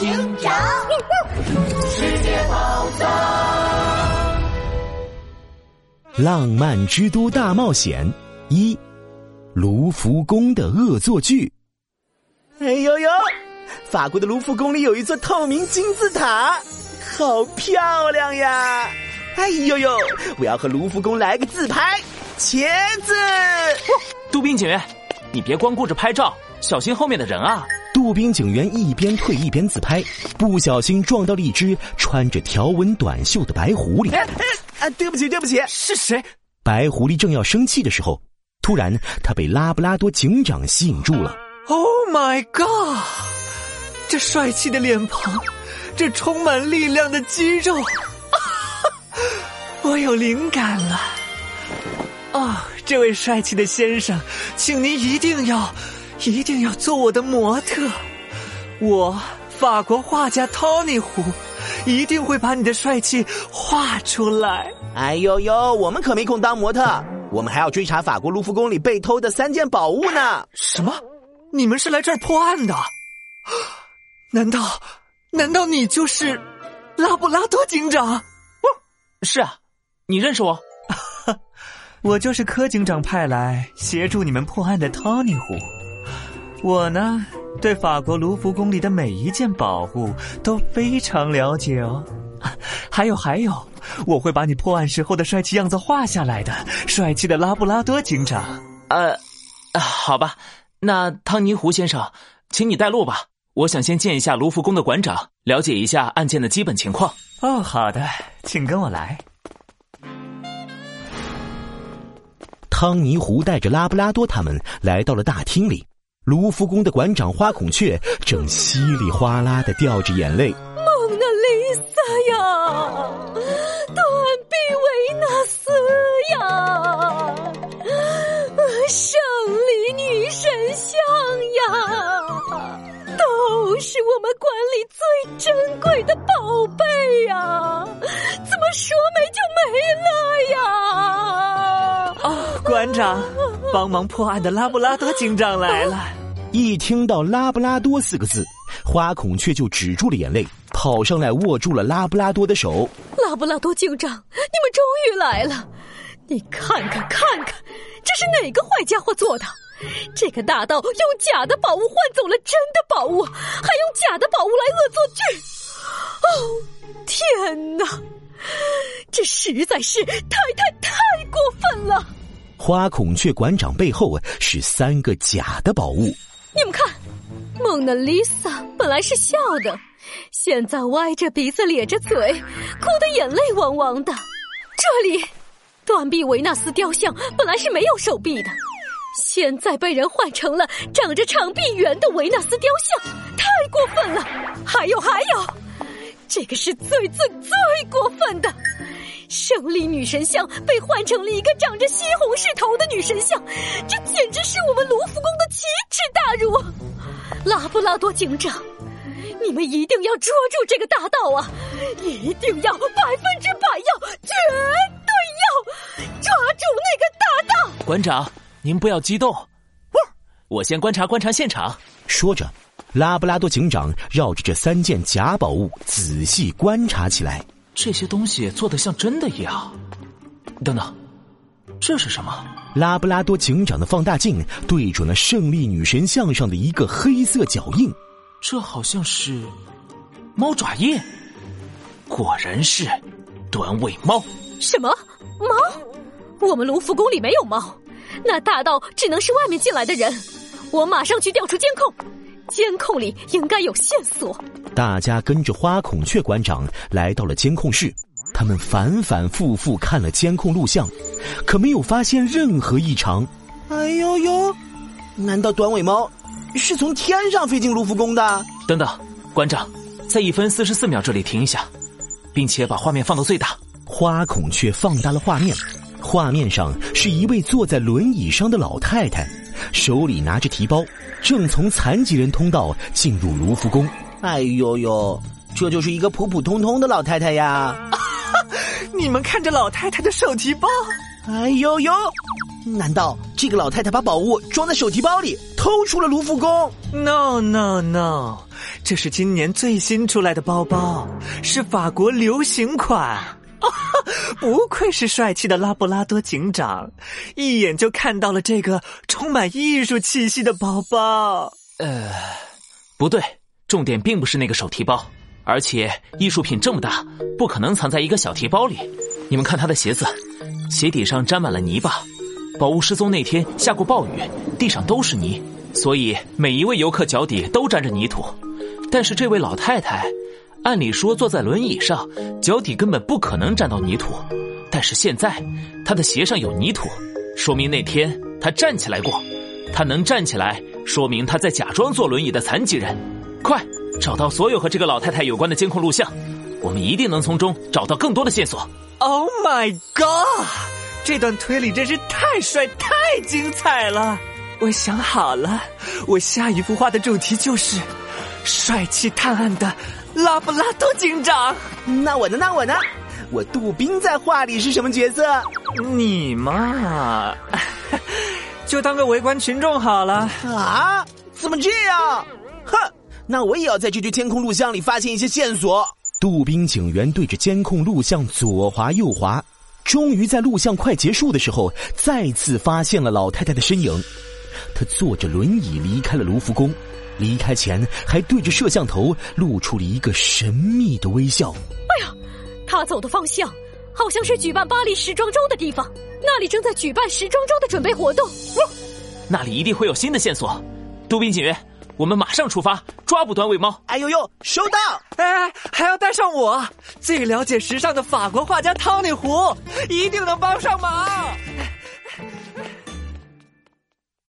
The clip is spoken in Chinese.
警长，世界宝藏，浪漫之都大冒险一，卢浮宫的恶作剧。哎呦呦，法国的卢浮宫里有一座透明金字塔，好漂亮呀！哎呦呦，我要和卢浮宫来个自拍，茄子。杜宾警员，你别光顾着拍照，小心后面的人啊！杜宾警员一边退一边自拍，不小心撞到了一只穿着条纹短袖的白狐狸。哎哎，啊，对不起，对不起，是谁？白狐狸正要生气的时候，突然他被拉布拉多警长吸引住了。Oh my god！这帅气的脸庞，这充满力量的肌肉，我有灵感了。哦，这位帅气的先生，请您一定要。一定要做我的模特，我法国画家 Tony 胡一定会把你的帅气画出来。哎呦呦，我们可没空当模特，我们还要追查法国卢浮宫里被偷的三件宝物呢。什么？你们是来这儿破案的？难道难道你就是拉布拉多警长？不是啊，你认识我？我就是柯警长派来协助你们破案的 Tony 胡。我呢，对法国卢浮宫里的每一件宝物都非常了解哦。还有还有，我会把你破案时候的帅气样子画下来的，帅气的拉布拉多警长。呃，好吧，那汤尼胡先生，请你带路吧。我想先见一下卢浮宫的馆长，了解一下案件的基本情况。哦，好的，请跟我来。汤尼胡带着拉布拉多他们来到了大厅里。卢浮宫的馆长花孔雀正稀里哗啦的掉着眼泪。蒙娜丽莎呀，断臂维纳斯呀，胜利女神像呀，都是我们馆里最珍贵的宝贝呀！怎么说没就没了呀？啊，馆长。帮忙破案的拉布拉多警长来了！一听到“拉布拉多”四个字，花孔雀就止住了眼泪，跑上来握住了拉布拉多的手。拉布拉多警长，你们终于来了！你看看看看，这是哪个坏家伙做的？这个大盗用假的宝物换走了真的宝物，还用假的宝物来恶作剧！哦，天哪！这实在是太太太过分了！花孔雀馆长背后是三个假的宝物。你们看，蒙娜丽莎本来是笑的，现在歪着鼻子咧着嘴，哭得眼泪汪汪的。这里，断臂维纳斯雕像本来是没有手臂的，现在被人换成了长着长臂猿的维纳斯雕像，太过分了。还有还有，这个是最最最过分的。胜利女神像被换成了一个长着西红柿头的女神像，这简直是我们卢浮宫的奇耻大辱！拉布拉多警长，你们一定要捉住这个大盗啊！一定要百分之百要，绝对要抓住那个大盗！馆长，您不要激动，我先观察观察现场。说着，拉布拉多警长绕着这三件假宝物仔细观察起来。这些东西做的像真的一样。等等，这是什么？拉布拉多警长的放大镜对准了胜利女神像上的一个黑色脚印，这好像是猫爪印。果然是短尾猫。什么猫？我们卢浮宫里没有猫，那大盗只能是外面进来的人。我马上去调出监控，监控里应该有线索。大家跟着花孔雀馆长来到了监控室，他们反反复复看了监控录像，可没有发现任何异常。哎呦呦，难道短尾猫是从天上飞进卢浮宫的？等等，馆长，在一分四十四秒这里停一下，并且把画面放到最大。花孔雀放大了画面，画面上是一位坐在轮椅上的老太太，手里拿着提包，正从残疾人通道进入卢浮宫。哎呦呦，这就是一个普普通通的老太太呀！你们看这老太太的手提包。哎呦呦，难道这个老太太把宝物装在手提包里，偷出了卢浮宫？No No No，这是今年最新出来的包包，是法国流行款。不愧是帅气的拉布拉多警长，一眼就看到了这个充满艺术气息的包包。呃，不对，重点并不是那个手提包，而且艺术品这么大，不可能藏在一个小提包里。你们看他的鞋子，鞋底上沾满了泥巴。宝物失踪那天下过暴雨，地上都是泥，所以每一位游客脚底都沾着泥土。但是这位老太太。按理说坐在轮椅上，脚底根本不可能沾到泥土，但是现在他的鞋上有泥土，说明那天他站起来过。他能站起来，说明他在假装坐轮椅的残疾人。快，找到所有和这个老太太有关的监控录像，我们一定能从中找到更多的线索。Oh my god！这段推理真是太帅、太精彩了。我想好了，我下一幅画的主题就是帅气探案的。拉布拉多警长，那我呢？那我呢？我杜宾在画里是什么角色？你嘛，就当个围观群众好了。啊？怎么这样？哼！那我也要在这具监控录像里发现一些线索。杜宾警员对着监控录像左滑右滑，终于在录像快结束的时候，再次发现了老太太的身影。她坐着轮椅离开了卢浮宫。离开前，还对着摄像头露出了一个神秘的微笑。哎呀，他走的方向好像是举办巴黎时装周的地方，那里正在举办时装周的准备活动。那里一定会有新的线索。杜宾警员，我们马上出发抓捕短尾猫。哎呦呦，收到！哎，还要带上我，最了解时尚的法国画家汤里胡，一定能帮上忙。